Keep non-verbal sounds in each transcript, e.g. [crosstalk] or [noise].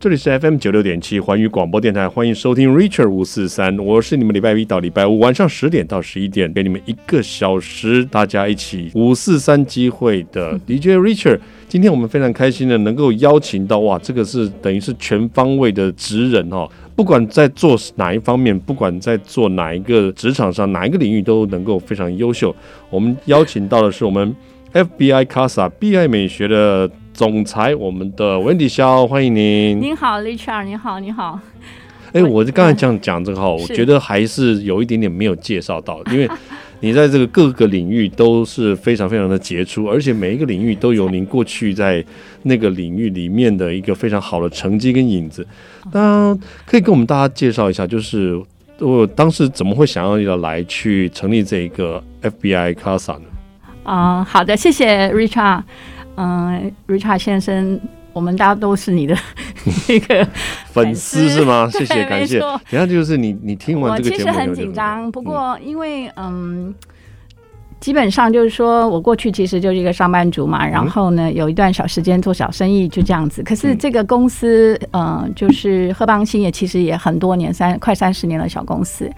这里是 FM 九六点七环宇广播电台，欢迎收听 Richard 五四三，我是你们礼拜一到礼拜五晚上十点到十一点，给你们一个小时，大家一起五四三机会的 [laughs] DJ Richard。今天我们非常开心的能够邀请到，哇，这个是等于是全方位的职人哦，不管在做哪一方面，不管在做哪一个职场上，哪一个领域都能够非常优秀。我们邀请到的是我们 FBI Casa 碧爱美学的。总裁，我们的 Wendy 萧，欢迎您。您好，Richard，你好，你好。哎、欸，我就刚才这样讲这个哈，[laughs] 我觉得还是有一点点没有介绍到，因为 [laughs] 你在这个各个领域都是非常非常的杰出，而且每一个领域都有您过去在那个领域里面的一个非常好的成绩跟影子。那可以跟我们大家介绍一下，就是我当时怎么会想要要来去成立这一个 FBI Casa 呢？啊、呃，好的，谢谢 Richard。嗯，Richard 先生，我们大家都是你的 [laughs] 那个 [laughs] 粉丝是吗？谢谢，感谢。然后就是你，你听完这个节目，我其实很紧张，不过因为嗯。基本上就是说，我过去其实就是一个上班族嘛，然后呢，有一段小时间做小生意，就这样子。可是这个公司，嗯，就是贺邦兴业，其实也很多年，三快三十年的小公司。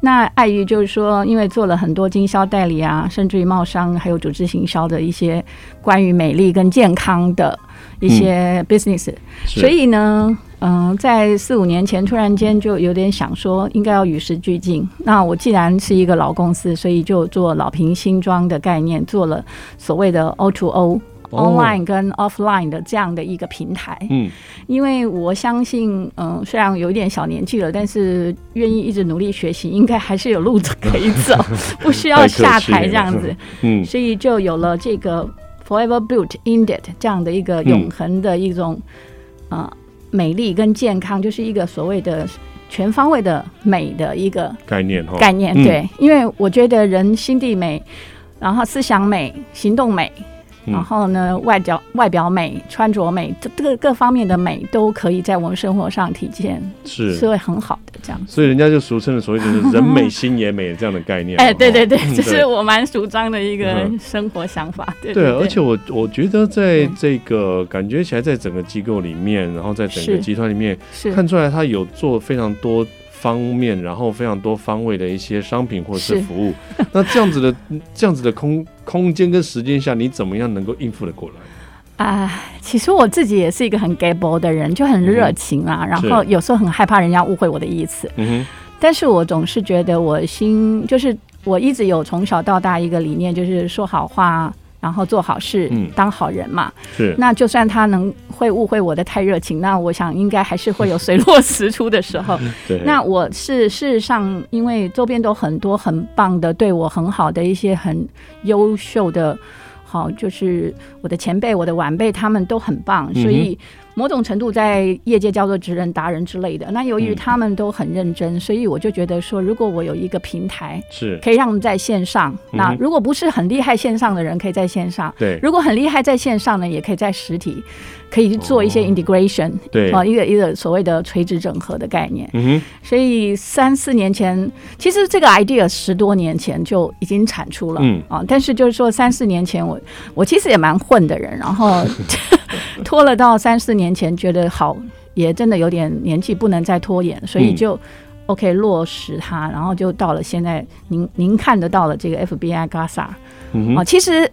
那碍于就是说，因为做了很多经销代理啊，甚至于贸商，还有组织行销的一些关于美丽跟健康的一些 business，所以呢。嗯，在四五年前，突然间就有点想说，应该要与时俱进。那我既然是一个老公司，所以就做老瓶新装的概念，做了所谓的 O to O、哦、online 跟 offline 的这样的一个平台。嗯，因为我相信，嗯，虽然有一点小年纪了，但是愿意一直努力学习，应该还是有路子可以走，[laughs] 不需要下台这样子。嗯，所以就有了这个 Forever Built Indeed 这样的一个永恒的一种，啊、嗯。美丽跟健康就是一个所谓的全方位的美的一个概念，概念对，因为我觉得人心地美，然后思想美，行动美。然后呢，外表外表美，穿着美，这各各方面的美都可以在我们生活上体现，是是会很好的这样。所以人家就俗称的所谓就是“人美心也美”这样的概念。哎，对对对，[laughs] 这是我蛮主张的一个生活想法。对对，而且我我觉得在这个感觉起来，在整个机构里面，然后在整个集团里面，看出来他有做非常多。方面，然后非常多方位的一些商品或者是服务，[laughs] 那这样子的这样子的空空间跟时间下，你怎么样能够应付得过来？啊、呃，其实我自己也是一个很 gable 的人，就很热情啊、嗯，然后有时候很害怕人家误会我的意思。嗯哼，但是我总是觉得我心就是我一直有从小到大一个理念，就是说好话。然后做好事，嗯，当好人嘛。是。那就算他能会误会我的太热情，那我想应该还是会有水落石出的时候。[laughs] 对。那我是事实上，因为周边都很多很棒的，对我很好的一些很优秀的，好，就是我的前辈、我的晚辈，他们都很棒，所以。某种程度在业界叫做职人达人之类的。那由于他们都很认真，嗯，所以我就觉得说，如果我有一个平台，是可以让他们在线上。那如果不是很厉害线上的人，可以在线上。对，如果很厉害在线上呢，也可以在实体，可以去做一些 integration，哦。对，啊，一个一个所谓的垂直整合的概念。嗯哼。所以三四年前，其实这个 idea 十多年前就已经产出了。嗯啊，但是就是说三四年前我我其实也蛮混的人，然后 [laughs] 拖了到三四年。前觉得好，也真的有点年纪，不能再拖延，所以就 OK 落实它，然后就到了现在，您您看得到了这个 FBI Casa 啊、嗯，其实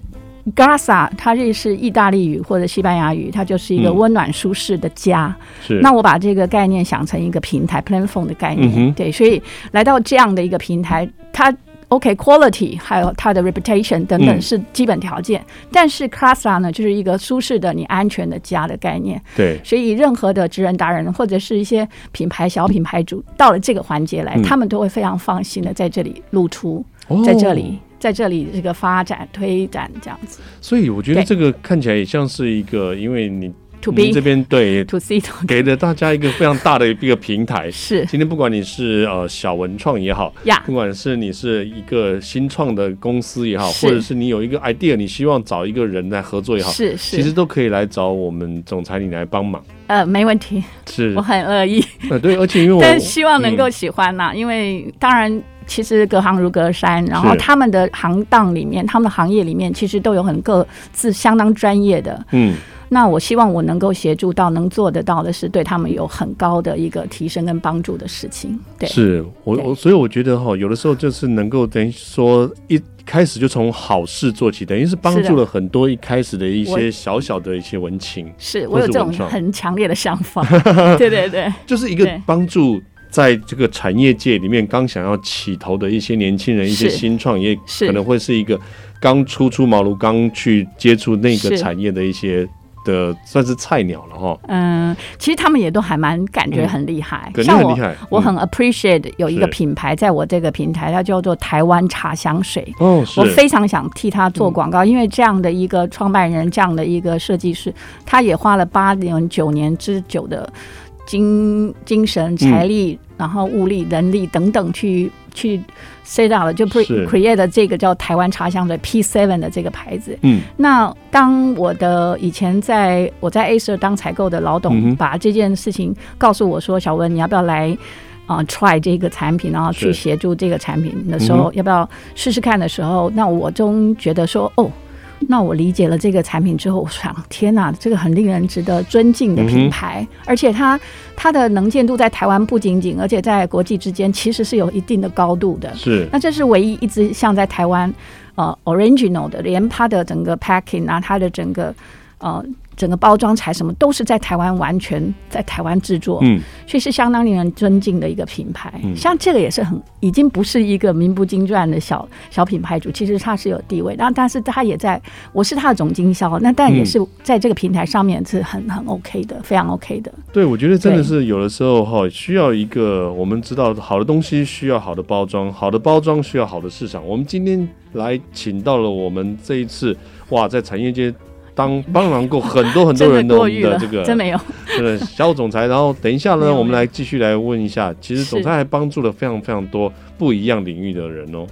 Casa 它这是意大利语或者西班牙语，它就是一个温暖舒适的家。是、嗯，那我把这个概念想成一个平台 platform 的概念、嗯，对，所以来到这样的一个平台，它。OK，quality、okay, 还有它的 reputation 等等是基本条件，嗯、但是 Casa 呢，就是一个舒适的、你安全的家的概念。对，所以任何的职人达人或者是一些品牌小品牌主到了这个环节来、嗯，他们都会非常放心的在这里露出，哦、在这里，在这里这个发展推展这样子。所以我觉得这个看起来也像是一个，因为你。To B 这边对，To C，[laughs] 给了大家一个非常大的一个平台。是，今天不管你是呃小文创也好，呀，不管是你是一个新创的公司也好，或者是你有一个 idea，你希望找一个人来合作也好，是是，其实都可以来找我们总裁你来帮忙。呃，没问题，是我很乐意。呃，对，而且因为我 [laughs] 但希望能够喜欢呐、啊嗯，因为当然其实隔行如隔山，然后他们的行当里面，他们的行业里面，其实都有很各自相当专业的，嗯。那我希望我能够协助到能做得到的是对他们有很高的一个提升跟帮助的事情。对，是我我所以我觉得哈，有的时候就是能够等于说一开始就从好事做起，等于是帮助了很多一开始的一些小小的一些文青。是我有这种很强烈的想法。[laughs] 对对对，就是一个帮助。在这个产业界里面，刚想要起头的一些年轻人，一些新创业，可能会是一个刚初出茅庐、刚去接触那个产业的一些的，算是菜鸟了哈。嗯，其实他们也都还蛮感觉很厉害，嗯、像我，我很 appreciate 有一个品牌在我这个平台，它叫做台湾茶香水。哦，我非常想替他做广告，因为这样的一个创办人，这样的一个设计师，他也花了八年、九年之久的。精精神、财力，嗯、然后物力、人力等等去，去去 set up 了，就 create 这个叫台湾茶香的 P Seven 的这个牌子。嗯，那当我的以前在我在 Acer 当采购的老董把这件事情告诉我说：“小文，你要不要来啊、呃、try 这个产品，然后去协助这个产品的时候，要不要试试看的时候，那我终觉得说，哦。”那我理解了这个产品之后，我想，天哪，这个很令人值得尊敬的品牌，嗯、而且它它的能见度在台湾不仅仅，而且在国际之间其实是有一定的高度的。是，那这是唯一一支像在台湾呃 original 的，连它的整个 packing 啊，它的整个呃。整个包装材什么都是在台湾，完全在台湾制作，嗯，所以是相当令人尊敬的一个品牌。嗯，像这个也是很，已经不是一个名不经传的小小品牌主，其实它是有地位，但但是它也在，我是它的总经销，那但也是在这个平台上面是很很 OK 的，非常 OK 的。对，我觉得真的是有的时候哈，需要一个我们知道好的东西需要好的包装，好的包装需要好的市场。我们今天来请到了我们这一次哇，在产业界。当帮忙过很多很多人的我们的这个，真没有，真的小总裁。然后等一下呢，我们来继续来问一下，其实总裁还帮助了非常非常多不一样领域的人哦。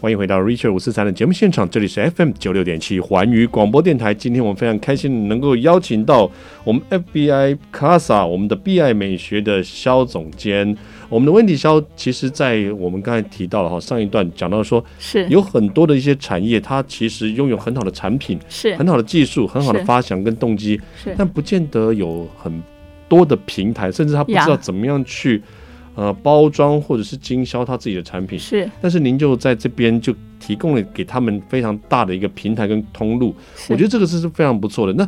欢迎回到 Richard 五四三的节目现场，这里是 FM 九六点七环宇广播电台。今天我们非常开心能够邀请到我们 FBI Casa 我们的 BI 美学的肖总监，我们的温迪肖。其实，在我们刚才提到了哈，上一段讲到说，是有很多的一些产业，它其实拥有很好的产品，是很好的技术，很好的发想跟动机，是但不见得有很多的平台，甚至他不知道怎么样去。呃，包装或者是经销他自己的产品是，但是您就在这边就提供了给他们非常大的一个平台跟通路，我觉得这个是非常不错的。那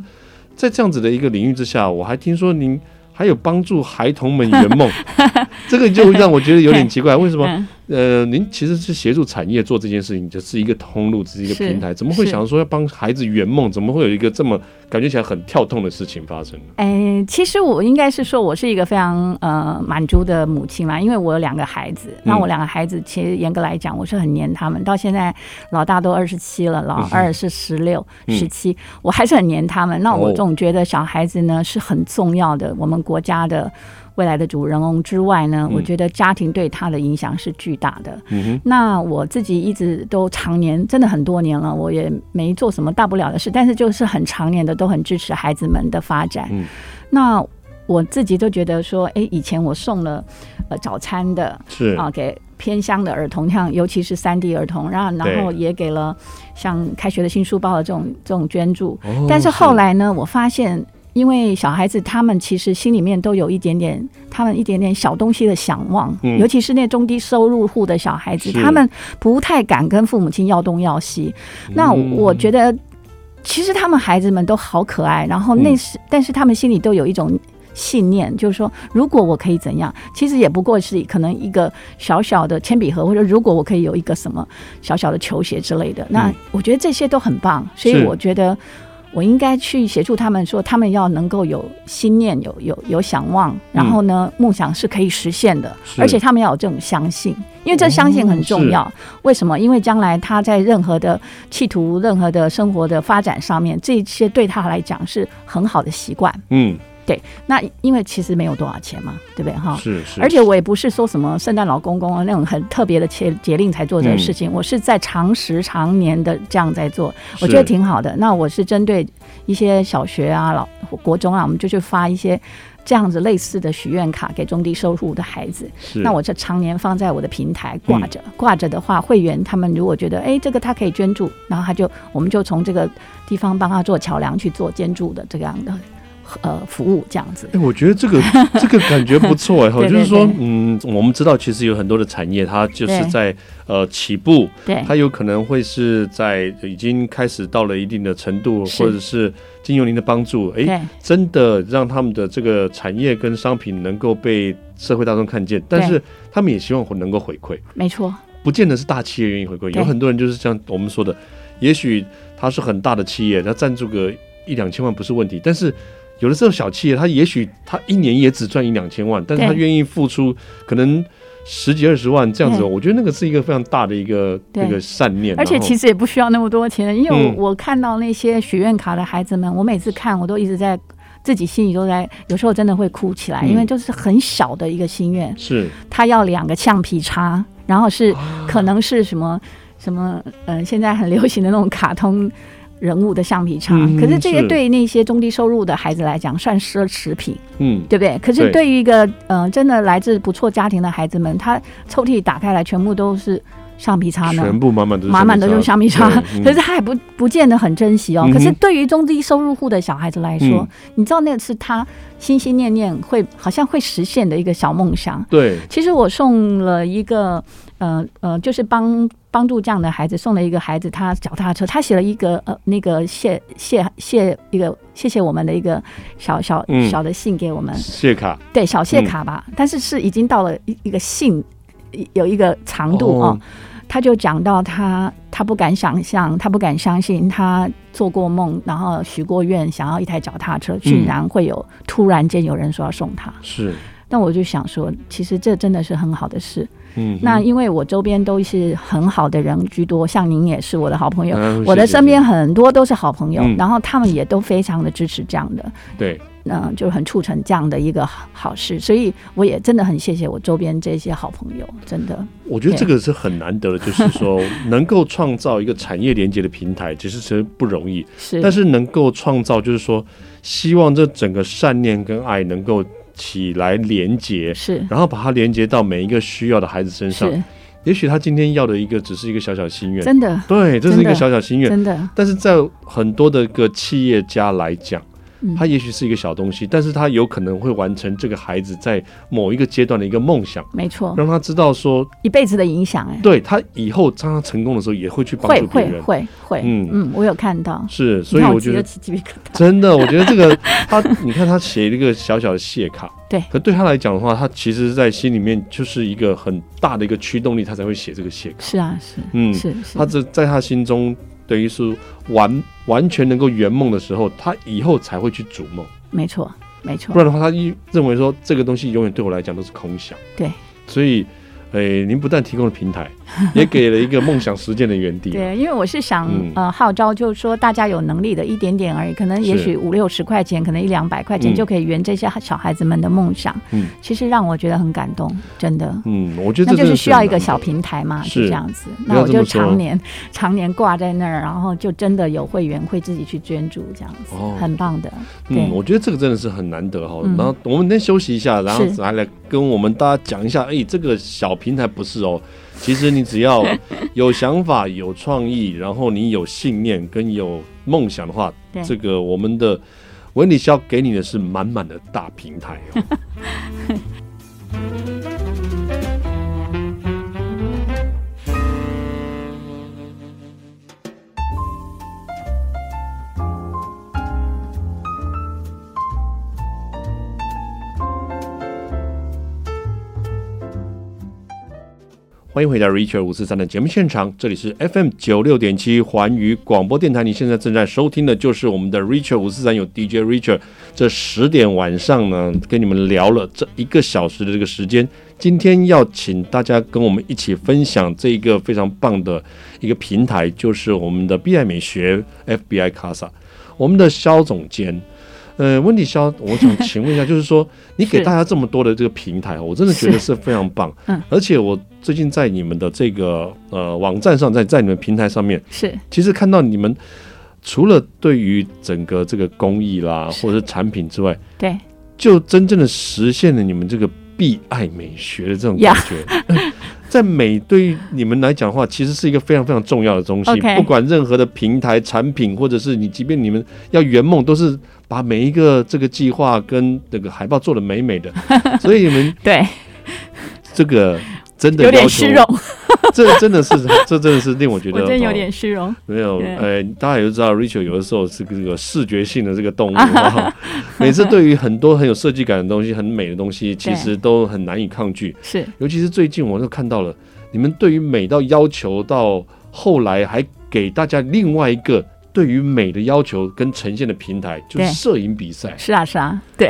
在这样子的一个领域之下，我还听说您还有帮助孩童们圆梦，[laughs] 这个就让我觉得有点奇怪，为什么？呃，您其实是协助产业做这件事情，就是一个通路，只是一个平台，怎么会想说要帮孩子圆梦？怎么会有一个这么感觉起来很跳痛的事情发生？哎、欸，其实我应该是说，我是一个非常呃满足的母亲嘛，因为我有两个孩子。那我两个孩子，其实严格来讲，我是很黏他们。到现在，老大都二十七了，老二是十六、十七，我还是很黏他们。那我总觉得小孩子呢是很重要的，我们国家的。未来的主人翁之外呢，我觉得家庭对他的影响是巨大的。嗯、那我自己一直都常年，真的很多年了，我也没做什么大不了的事，但是就是很常年的都很支持孩子们的发展。嗯、那我自己都觉得说，哎、欸，以前我送了呃早餐的，是啊，给偏乡的儿童，像尤其是三地儿童，然后然后也给了像开学的新书包的这种这种捐助。哦、但是后来呢，我发现。因为小孩子他们其实心里面都有一点点，他们一点点小东西的想望，嗯、尤其是那中低收入户的小孩子，他们不太敢跟父母亲要东要西。嗯、那我觉得，其实他们孩子们都好可爱，然后那是，嗯、但是他们心里都有一种信念，就是说，如果我可以怎样，其实也不过是可能一个小小的铅笔盒，或者如果我可以有一个什么小小的球鞋之类的，那我觉得这些都很棒，所以我觉得。我应该去协助他们，说他们要能够有心念，有有有想望，然后呢，梦想是可以实现的，而且他们要有这种相信，因为这相信很重要。为什么？因为将来他在任何的企图、任何的生活的发展上面，这些对他来讲是很好的习惯。嗯。对，那因为其实没有多少钱嘛，对不对哈？是是。而且我也不是说什么圣诞老公公啊那种很特别的节节令才做这个事情，嗯、我是在长时长年的这样在做，我觉得挺好的。那我是针对一些小学啊、老国中啊，我们就去发一些。这样子类似的许愿卡给中低收入的孩子，那我这常年放在我的平台挂着，挂着的话，会员他们如果觉得哎，这个他可以捐助，然后他就我们就从这个地方帮他做桥梁去做捐助的这个样的。呃，服务这样子，哎、欸，我觉得这个 [laughs] 这个感觉不错哎，[laughs] 哈，就是说，嗯，我们知道其实有很多的产业，它就是在呃起步，对，它有可能会是在已经开始到了一定的程度，或者是经由您的帮助，哎、欸，真的让他们的这个产业跟商品能够被社会大众看见，但是他们也希望能够回馈，没错，不见得是大企业愿意回馈，有很多人就是像我们说的，也许他是很大的企业，他赞助个一两千万不是问题，但是。有的时候小企业，他也许他一年也只赚一两千万，但是他愿意付出可能十几二十万这样子，我觉得那个是一个非常大的一个一个善念。而且其实也不需要那么多钱，因为我我看到那些许愿卡的孩子们，我每次看我都一直在自己心里都在，有时候真的会哭起来，因为就是很小的一个心愿，是。他要两个橡皮擦，然后是可能是什么什么嗯，现在很流行的那种卡通。人物的橡皮擦，嗯、可是这个对那些中低收入的孩子来讲算奢侈品，嗯，对不对？可是对于一个嗯、呃，真的来自不错家庭的孩子们，他抽屉打开来全部都是橡皮擦呢，全部满满的满满的就是橡皮擦，嗯、可是他也不不见得很珍惜哦。嗯、可是对于中低收入户的小孩子来说，嗯、你知道那个是他心心念念会好像会实现的一个小梦想。对，其实我送了一个。呃呃，就是帮帮助这样的孩子送了一个孩子他脚踏车，他写了一个呃那个谢谢谢一个谢谢我们的一个小小小的信给我们谢卡，对小谢卡吧，嗯、但是是已经到了一一个信有一个长度哦，哦，他就讲到他他不敢想象，他不敢相信，他做过梦，然后许过愿，想要一台脚踏车，居然会有、嗯、突然间有人说要送他，是，那我就想说，其实这真的是很好的事。嗯，那因为我周边都是很好的人居多，像您也是我的好朋友，嗯、我的身边很多都是好朋友，嗯、然后他们也都非常的支持这样的，对，嗯、呃，就很促成这样的一个好事，所以我也真的很谢谢我周边这些好朋友，真的。我觉得这个是很难得的，就是说 [laughs] 能够创造一个产业连接的平台，其实其实不容易，是，但是能够创造，就是说希望这整个善念跟爱能够。起来连接，是，然后把它连接到每一个需要的孩子身上。是，也许他今天要的一个只是一个小小心愿，真的，对，这是一个小小心愿，真的。但是在很多的个企业家来讲。他也许是一个小东西，但是他有可能会完成这个孩子在某一个阶段的一个梦想，没错，让他知道说一辈子的影响，哎，对他以后当他成功的时候也会去帮助别人，会会会，嗯。嗯，我有看到，是，所以我觉得真的，我觉得这个 [laughs] 他，你看他写一个小小的谢卡，对，可对他来讲的话，他其实在心里面就是一个很大的一个驱动力，他才会写这个谢卡，是啊是，嗯是，他这在他心中。等于是完完全能够圆梦的时候，他以后才会去逐梦。没错，没错。不然的话，他一认为说这个东西永远对我来讲都是空想。对，所以。呃，您不但提供了平台，[laughs] 也给了一个梦想实践的园地。对，因为我是想，嗯、呃，号召就是说，大家有能力的一点点而已，可能也许五六十块钱，可能一两百块钱就可以圆这些小孩子们的梦想。嗯，其实让我觉得很感动，真的。嗯，我觉得这就是需要一个小平台嘛，是这样子。那我就常年常年挂在那儿，然后就真的有会员会自己去捐助，这样子，哦、很棒的。嗯，我觉得这个真的是很难得哈。然后我们先休息一下，然后来来跟我们大家讲一下，哎，这个小。平台不是哦，其实你只要 [laughs] 有想法、有创意，然后你有信念跟有梦想的话，这个我们的文理笑给你的是满满的大平台哦。[laughs] 欢迎回到 Richard 五四三的节目现场，这里是 FM 九六点七环宇广播电台。你现在正在收听的就是我们的 Richard 五四三，有 DJ Richard。这十点晚上呢，跟你们聊了这一个小时的这个时间。今天要请大家跟我们一起分享这一个非常棒的一个平台，就是我们的 BI 美学 FBI Casa。我们的肖总监，呃，温迪肖，我想请问一下，就是说，[laughs] 你给大家这么多的这个平台，我真的觉得是非常棒。嗯，而且我最近在你们的这个呃网站上，在在你们平台上面，是。其实看到你们除了对于整个这个工艺啦，或者是产品之外，对，就真正的实现了你们这个必爱美学的这种感觉。[laughs] 在美对于你们来讲的话，其实是一个非常非常重要的东西。不管任何的平台产品，或者是你，即便你们要圆梦，都是把每一个这个计划跟这个海报做的美美的。[laughs] 所以你们对这个。真的有点虚荣，[laughs] 这真的是，这真的是令我觉得，我真有点虚荣。没有，呃，大家也都知道，Rachel 有的时候是这个视觉性的这个动物，[laughs] 啊、每次对于很多很有设计感的东西、很美的东西，其实都很难以抗拒。是，尤其是最近，我都看到了你们对于美到要求，到后来还给大家另外一个。对于美的要求跟呈现的平台就是摄影比赛，是啊是啊，对，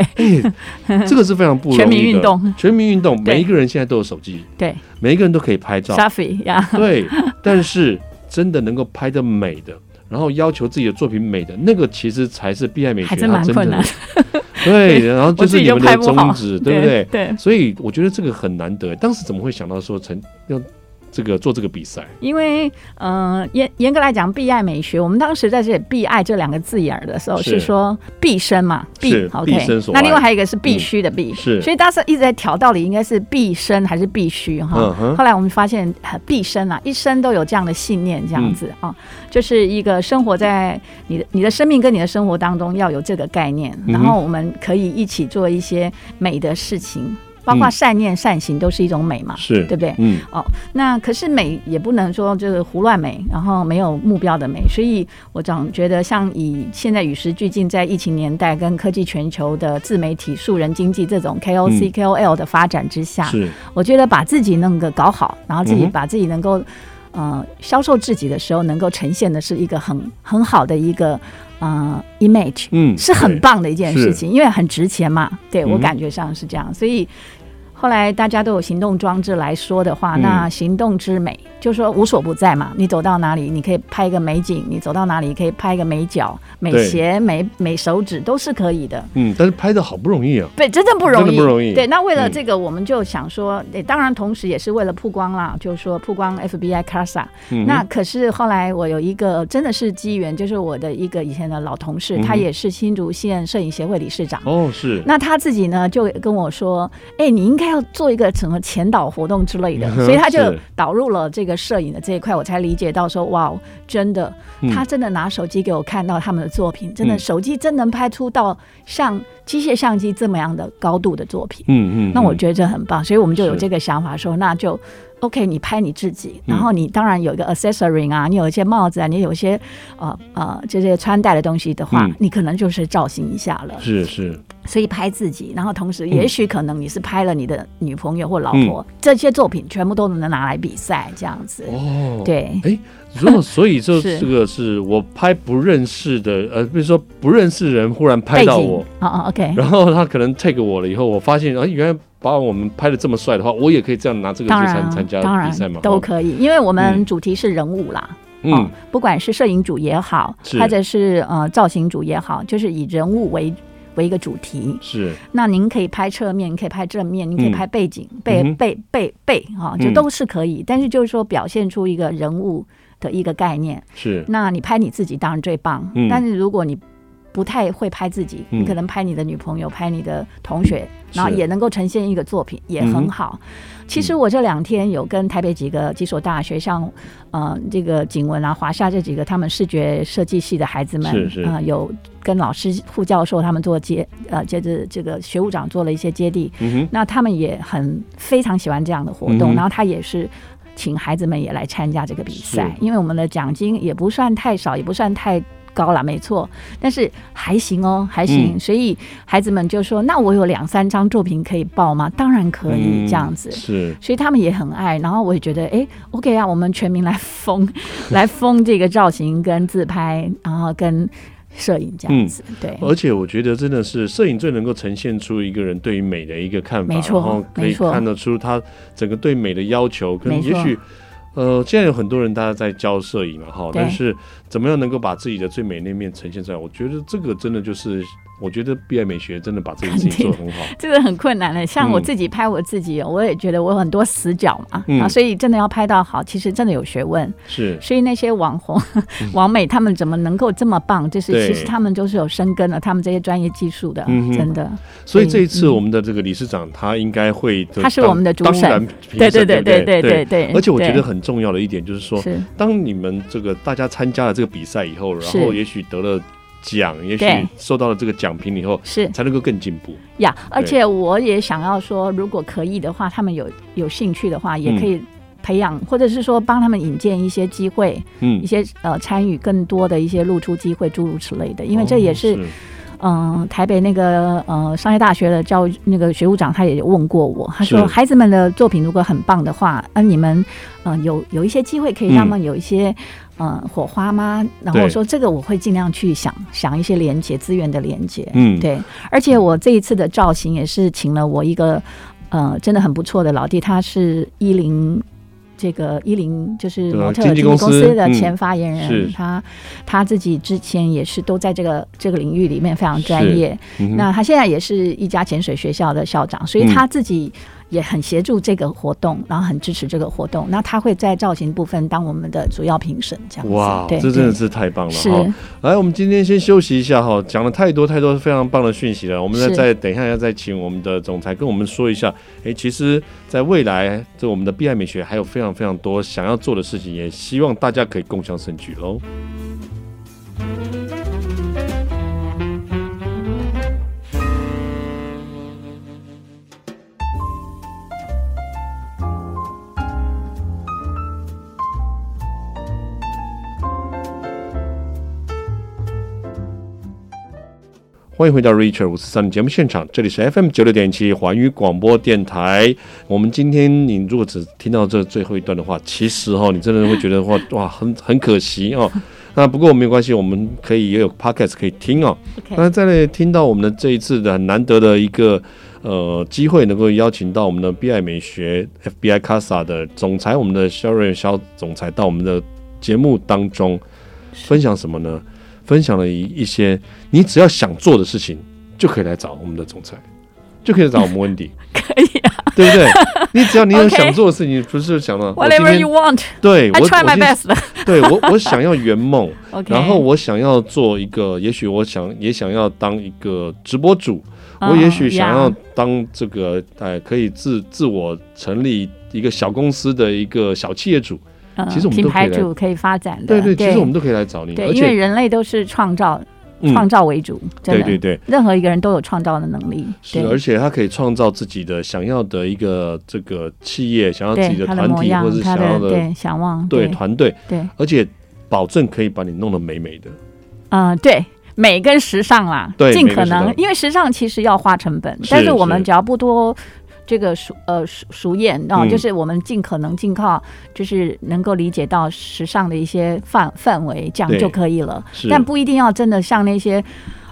哎，这个是非常不容易的。全民运动，全民运动，每一个人现在都有手机，对，每一个人都可以拍照，Selfie 呀，对，但是真的能够拍的美的，然后要求自己的作品美的那个，其实才是必爱美学，它真的，[laughs] 对，然后就是你们的宗旨，对不对？对，所以我觉得这个很难得。当时怎么会想到说成要？这个做这个比赛，因为呃严严格来讲，必爱美学，我们当时在这里“必爱”这两个字眼儿的时候，是说毕生嘛，毕 OK。那另外还有一个是必须的必，是。所以当时一直在调，到底应该是毕生还是必须哈？后来我们发现，毕生啊，一生都有这样的信念，这样子啊，就是一个生活在你的你的生命跟你的生活当中要有这个概念，然后我们可以一起做一些美的事情。包括善念善行都是一种美嘛，是对不对？嗯，哦，那可是美也不能说就是胡乱美，然后没有目标的美。所以我总觉得，像以现在与时俱进，在疫情年代跟科技全球的自媒体、素人经济这种 KOC、KOL 的发展之下，是我觉得把自己弄个搞好，然后自己把自己能够呃销售自己的时候，能够呈现的是一个很很好的一个呃 image，嗯，是很棒的一件事情，因为很值钱嘛。对我感觉上是这样，所以。后来大家都有行动装置来说的话，那行动之美。就是说无所不在嘛，你走到哪里，你可以拍一个美景；你走到哪里，可以拍一个美脚、美鞋、美美手指，都是可以的。嗯，但是拍的好不容易啊。对，真的不容易，不容易。对，那为了这个，我们就想说，诶，当然同时也是为了曝光啦，就是说曝光 FBI Casa。嗯。那可是后来我有一个真的是机缘，就是我的一个以前的老同事，他也是新竹县摄影协会理事长。哦，是。那他自己呢，就跟我说，哎，你应该要做一个什么前导活动之类的，所以他就导入了这个。摄影的这一块，我才理解到说，哇，真的，他真的拿手机给我看到他们的作品，嗯、真的手机真能拍出到像机械相机这么样的高度的作品。嗯嗯，那我觉得这很棒，所以我们就有这个想法说，那就。OK，你拍你自己，然后你当然有一个 accessory 啊，你有一些帽子啊，你有一些呃呃这些穿戴的东西的话，嗯、你可能就是造型一下了。是是，所以拍自己，然后同时也许可能你是拍了你的女朋友或老婆，嗯、这些作品全部都能拿来比赛这样子。哦，对，哎，如果所以就 [laughs] 这个是我拍不认识的，呃，比如说不认识人忽然拍到我，哦哦，OK，然后他可能 take 我了以后，我发现啊原来。把我们拍的这么帅的话，我也可以这样拿这个去参参加比赛吗？都可以，因为我们主题是人物啦。嗯，哦、不管是摄影组也好，或者是呃造型组也好，就是以人物为为一个主题。是。那您可以拍侧面，可以拍正面，您可以拍背景、嗯、背背背背哈，就都是可以。嗯、但是就是说，表现出一个人物的一个概念。是。那你拍你自己当然最棒。嗯。但是如果你不太会拍自己，你可能拍你的女朋友，拍你的同学，然后也能够呈现一个作品，也很好。其实我这两天有跟台北几个几所大学，像呃这个景文啊、华夏这几个他们视觉设计系的孩子们，啊，有跟老师、副教授他们做接呃接着这个学务长做了一些接地。那他们也很非常喜欢这样的活动，然后他也是请孩子们也来参加这个比赛，因为我们的奖金也不算太少，也不算太。高了，没错，但是还行哦，还行。嗯、所以孩子们就说：“那我有两三张作品可以报吗？”当然可以，这样子、嗯、是。所以他们也很爱，然后我也觉得，哎，OK 啊，我们全民来疯，[laughs] 来疯这个造型跟自拍，然后跟摄影这样子。嗯、对，而且我觉得真的是摄影最能够呈现出一个人对于美的一个看法，没错，然后可以看得出他整个对美的要求，跟也许。呃，现在有很多人大家在教摄影嘛，哈，但是怎么样能够把自己的最美那面呈现出来？我觉得这个真的就是我觉得 BI 美学真的把这个事情做得很好，[laughs] 这个很困难的。像我自己拍我自己，我也觉得我有很多死角嘛，嗯、啊，所以真的要拍到好，其实真的有学问。是，所以那些网红、[laughs] 网美他们怎么能够这么棒？就是其实他们都是有深根的他们这些专业技术的，嗯、真的。所以这一次我们的这个理事长他应该会，他是我们的主审，对对对对对对对。而且我觉得很重要的一点就是说，当你们这个大家参加了这个比赛以后，然后也许得了。奖，也许受到了这个奖品以后，是才能够更进步呀。Yeah, 而且我也想要说，如果可以的话，他们有有兴趣的话，也可以培养，嗯、或者是说帮他们引荐一些机会，嗯，一些呃参与更多的一些露出机会，诸如此类的。因为这也是，嗯、哦呃，台北那个呃商业大学的教育那个学务长他也问过我，他说孩子们的作品如果很棒的话，那、呃、你们嗯、呃、有有一些机会可以让他们有一些。嗯，火花吗？然后我说这个我会尽量去想想一些连接资源的连接。嗯，对。而且我这一次的造型也是请了我一个呃真的很不错的老弟，他是一零这个一零就是模特经纪公司的前发言人，嗯、他他自己之前也是都在这个这个领域里面非常专业。嗯、那他现在也是一家潜水学校的校长，所以他自己。也很协助这个活动，然后很支持这个活动。那他会在造型部分当我们的主要评审，这样子。哇，这真的是太棒了！哈，来，我们今天先休息一下哈，讲了太多太多非常棒的讯息了。我们再再等一下，要再请我们的总裁跟我们说一下。哎，其实在未来，这我们的 BI 美学还有非常非常多想要做的事情，也希望大家可以共享盛举喽。欢迎回到 Richard 五四三的节目现场，这里是 FM 九六点七环宇广播电台。我们今天你如果只听到这最后一段的话，其实哈，你真的会觉得话 [laughs] 哇很很可惜哦。那不过没有关系，我们可以也有 Podcast 可以听哦。那再来听到我们的这一次的很难得的一个呃机会，能够邀请到我们的 BI 美学 FBI Casa 的总裁，我们的肖瑞肖总裁到我们的节目当中分享什么呢？分享了一一些，你只要想做的事情，就可以来找我们的总裁，就可以找我们温迪，[laughs] 可以啊，对不对？你只要你有想做的事情，不是想到 [laughs] whatever you want，对我 try my best，[laughs] 对我我想要圆梦，然后我想要做一个，也许我想也想要当一个直播主，我也许想要当这个哎，可以自自我成立一个小公司的一个小企业主。其实我们品牌主可以发展的，对对，其实我们都可以来找你。对，因为人类都是创造，创造为主。对对对，任何一个人都有创造的能力。是，而且他可以创造自己的想要的一个这个企业，想要自己的团体，或者是想要的对想望对团队。对，而且保证可以把你弄得美美的。嗯，对，美跟时尚啦，对尽可能，因为时尚其实要花成本，但是我们只要不多。这个熟呃熟熟艳啊，就是我们尽可能尽靠，就是能够理解到时尚的一些范范围，这样就可以了。但不一定要真的像那些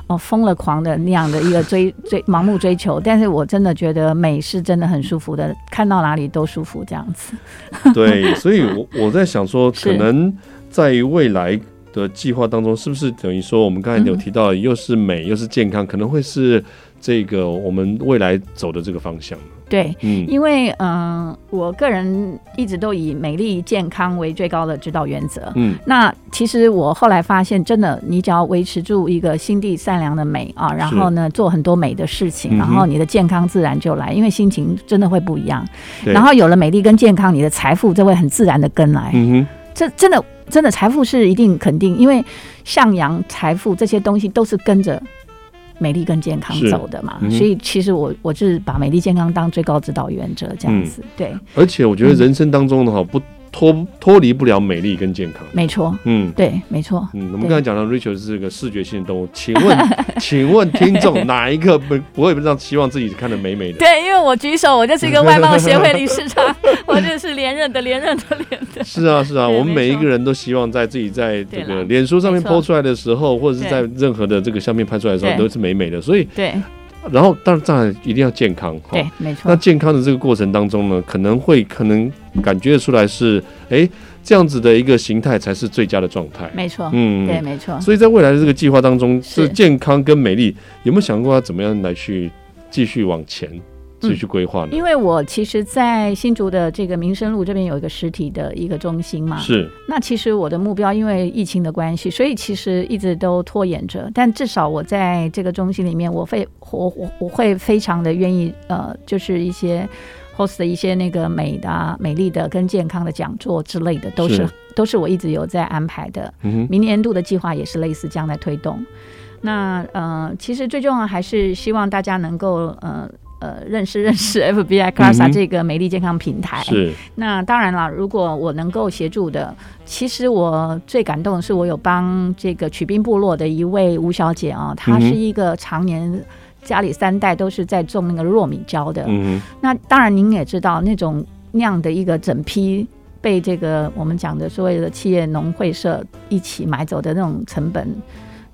哦疯了狂的那样的一个追 [laughs] 追盲目追求。但是我真的觉得美是真的很舒服的，看到哪里都舒服这样子。[laughs] 对，所以我我在想说，可能在未来的计划当中，是不是等于说我们刚才有提到，又是美又是健康，可能会是这个我们未来走的这个方向。对，嗯，因为嗯、呃，我个人一直都以美丽健康为最高的指导原则。嗯，那其实我后来发现，真的，你只要维持住一个心地善良的美啊，然后呢，做很多美的事情，然后你的健康自然就来，因为心情真的会不一样。然后有了美丽跟健康，你的财富就会很自然的跟来。嗯哼，这真的真的财富是一定肯定，因为向阳财富这些东西都是跟着。美丽跟健康走的嘛，嗯、所以其实我我是把美丽健康当最高指导原则这样子，嗯、对。而且我觉得人生当中的话不。脱脱离不了美丽跟健康，没错，嗯，对，没错，嗯，我们刚才讲到 Rachel 是个视觉性的动物，请问，[laughs] 请问听众 [laughs] 哪一个不不会这样希望自己看的美美的？对，因为我举手，我就是一个外貌协会理事长，[laughs] 我就是连任的，连任的，连任的。是啊，是啊，我们每一个人都希望在自己在这个脸书上面 po 出来的时候，或者是在任何的这个相片拍出来的时候，都是美美的，所以对。然后，当然，当然一定要健康。对，没错。那健康的这个过程当中呢，可能会可能感觉得出来是，哎，这样子的一个形态才是最佳的状态。没错，嗯，对，没错。所以在未来的这个计划当中，是健康跟美丽，有没有想过要怎么样来去继续往前？继续规划呢？因为我其实，在新竹的这个民生路这边有一个实体的一个中心嘛。是。那其实我的目标，因为疫情的关系，所以其实一直都拖延着。但至少我在这个中心里面，我会我我我会非常的愿意，呃，就是一些 host 的一些那个美的、啊、美丽的跟健康的讲座之类的，都是，是都是我一直有在安排的。嗯。明年度的计划也是类似这样来推动。那呃，其实最重要还是希望大家能够呃。呃，认识 [laughs] 认识 FBI Casa 这个美丽健康平台。是。那当然了，如果我能够协助的，其实我最感动的是，我有帮这个曲滨部落的一位吴小姐啊，她是一个常年家里三代都是在种那个糯米椒的。嗯。那当然，您也知道，那种酿的一个整批被这个我们讲的所谓的企业农会社一起买走的那种成本。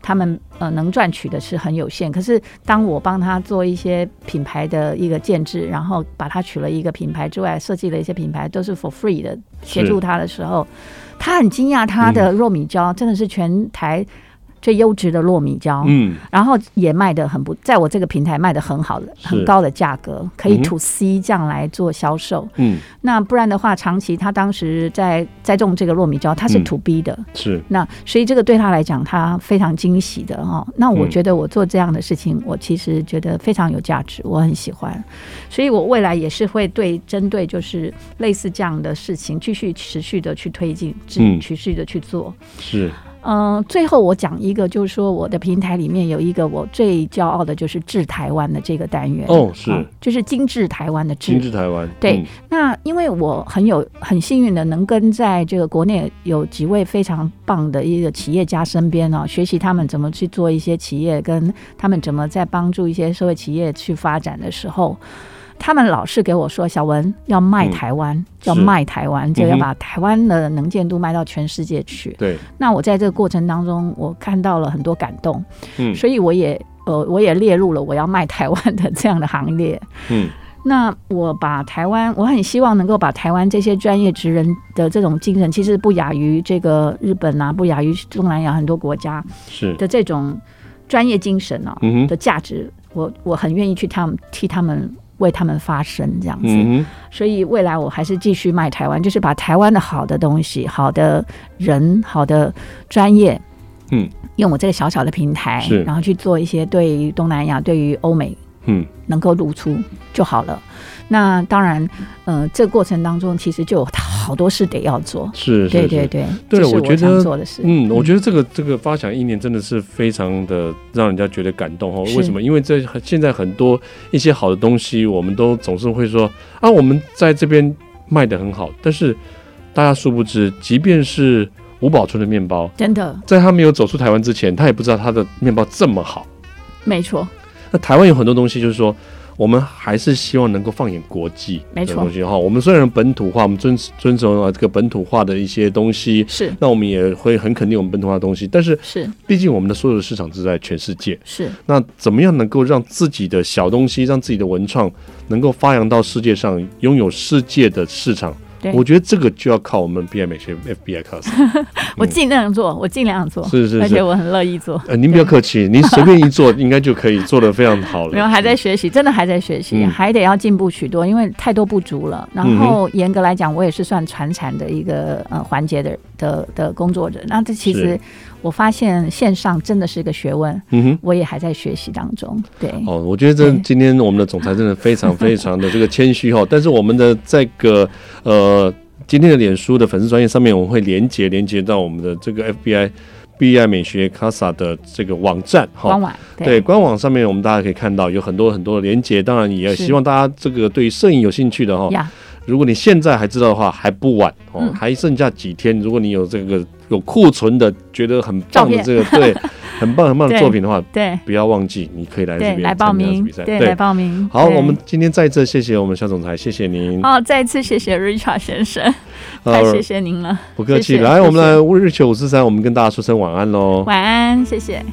他们呃能赚取的是很有限，可是当我帮他做一些品牌的一个建制，然后把他取了一个品牌之外，设计了一些品牌都是 for free 的协助他的时候，他很惊讶，他的糯米椒真的是全台。最优质的糯米椒，嗯，然后也卖的很不，在我这个平台卖的很好的，很高的价格，可以 to C 这样来做销售，嗯，那不然的话，长期他当时在栽种这个糯米椒，他是 to B 的，嗯、是，那所以这个对他来讲，他非常惊喜的哦。那我觉得我做这样的事情，我其实觉得非常有价值，我很喜欢，所以我未来也是会对针对就是类似这样的事情，继续持续的去推进，嗯，持续的去做，是。嗯、呃，最后我讲一个，就是说我的平台里面有一个我最骄傲的，就是治台湾的这个单元哦，是、啊，就是精致台湾的治，精致台湾。对、嗯，那因为我很有很幸运的能跟在这个国内有几位非常棒的一个企业家身边呢、哦，学习他们怎么去做一些企业，跟他们怎么在帮助一些社会企业去发展的时候。他们老是给我说：“小文要卖台湾、嗯，要卖台湾，就要把台湾的能见度卖到全世界去。”对。那我在这个过程当中，我看到了很多感动。嗯。所以我也呃，我也列入了我要卖台湾的这样的行列。嗯。那我把台湾，我很希望能够把台湾这些专业职人的这种精神，其实不亚于这个日本啊，不亚于东南亚很多国家是的这种专业精神啊的价值，我我很愿意去他们替他们。为他们发声，这样子、嗯，所以未来我还是继续卖台湾，就是把台湾的好的东西、好的人、好的专业，嗯，用我这个小小的平台，然后去做一些对于东南亚、对于欧美，嗯，能够露出就好了。那当然，呃，这个过程当中其实就有好多事得要做，是，是，是，对对对，对，就是、我觉得做的事，嗯，我觉得这个这个发想意念真的是非常的让人家觉得感动哦。为什么？因为这现在很多一些好的东西，我们都总是会说啊，我们在这边卖的很好，但是大家殊不知，即便是吴宝春的面包，真的，在他没有走出台湾之前，他也不知道他的面包这么好。没错，那台湾有很多东西，就是说。我们还是希望能够放眼国际的东西哈。我们虽然本土化，我们遵遵守啊这个本土化的一些东西是，那我们也会很肯定我们本土化的东西。但是是，毕竟我们的所有的市场是在全世界是。那怎么样能够让自己的小东西，让自己的文创能够发扬到世界上，拥有世界的市场？我觉得这个就要靠我们 B M 美学 FBI Casa。[laughs] 我尽量做，我尽量做，是是是，而且我很乐意做。呃，您不要客气，您随便一做，[laughs] 应该就可以做的非常好了。没有，还在学习，真的还在学习，嗯，还得要进步许多，因为太多不足了。然后严格来讲，我也是算传产的一个呃环节的的的工作者。那这其实。我发现线上真的是一个学问，嗯哼，我也还在学习当中。对，哦，我觉得这今天我们的总裁真的非常非常的这个谦虚哈，但是我们的这个呃今天的脸书的粉丝专业上面，我们会连接连接到我们的这个 FBI BI 美学 Casa 的这个网站哈，官网对，对官网上面我们大家可以看到有很多很多的连接，当然也希望大家这个对于摄影有兴趣的哈，如果你现在还知道的话还不晚哦，还剩下几天，如果你有这个。有库存的，觉得很棒的这个对，[laughs] 很棒很棒的作品的话，对，不要忘记，你可以来这边来报名比赛，对，来报名。好，我们今天再次谢谢我们肖总裁，谢谢您。哦，再次谢谢 Richard 先生，太谢谢您了，不客气。来，我们来 Richard 五四三，我们跟大家说声晚安喽，晚安，谢谢。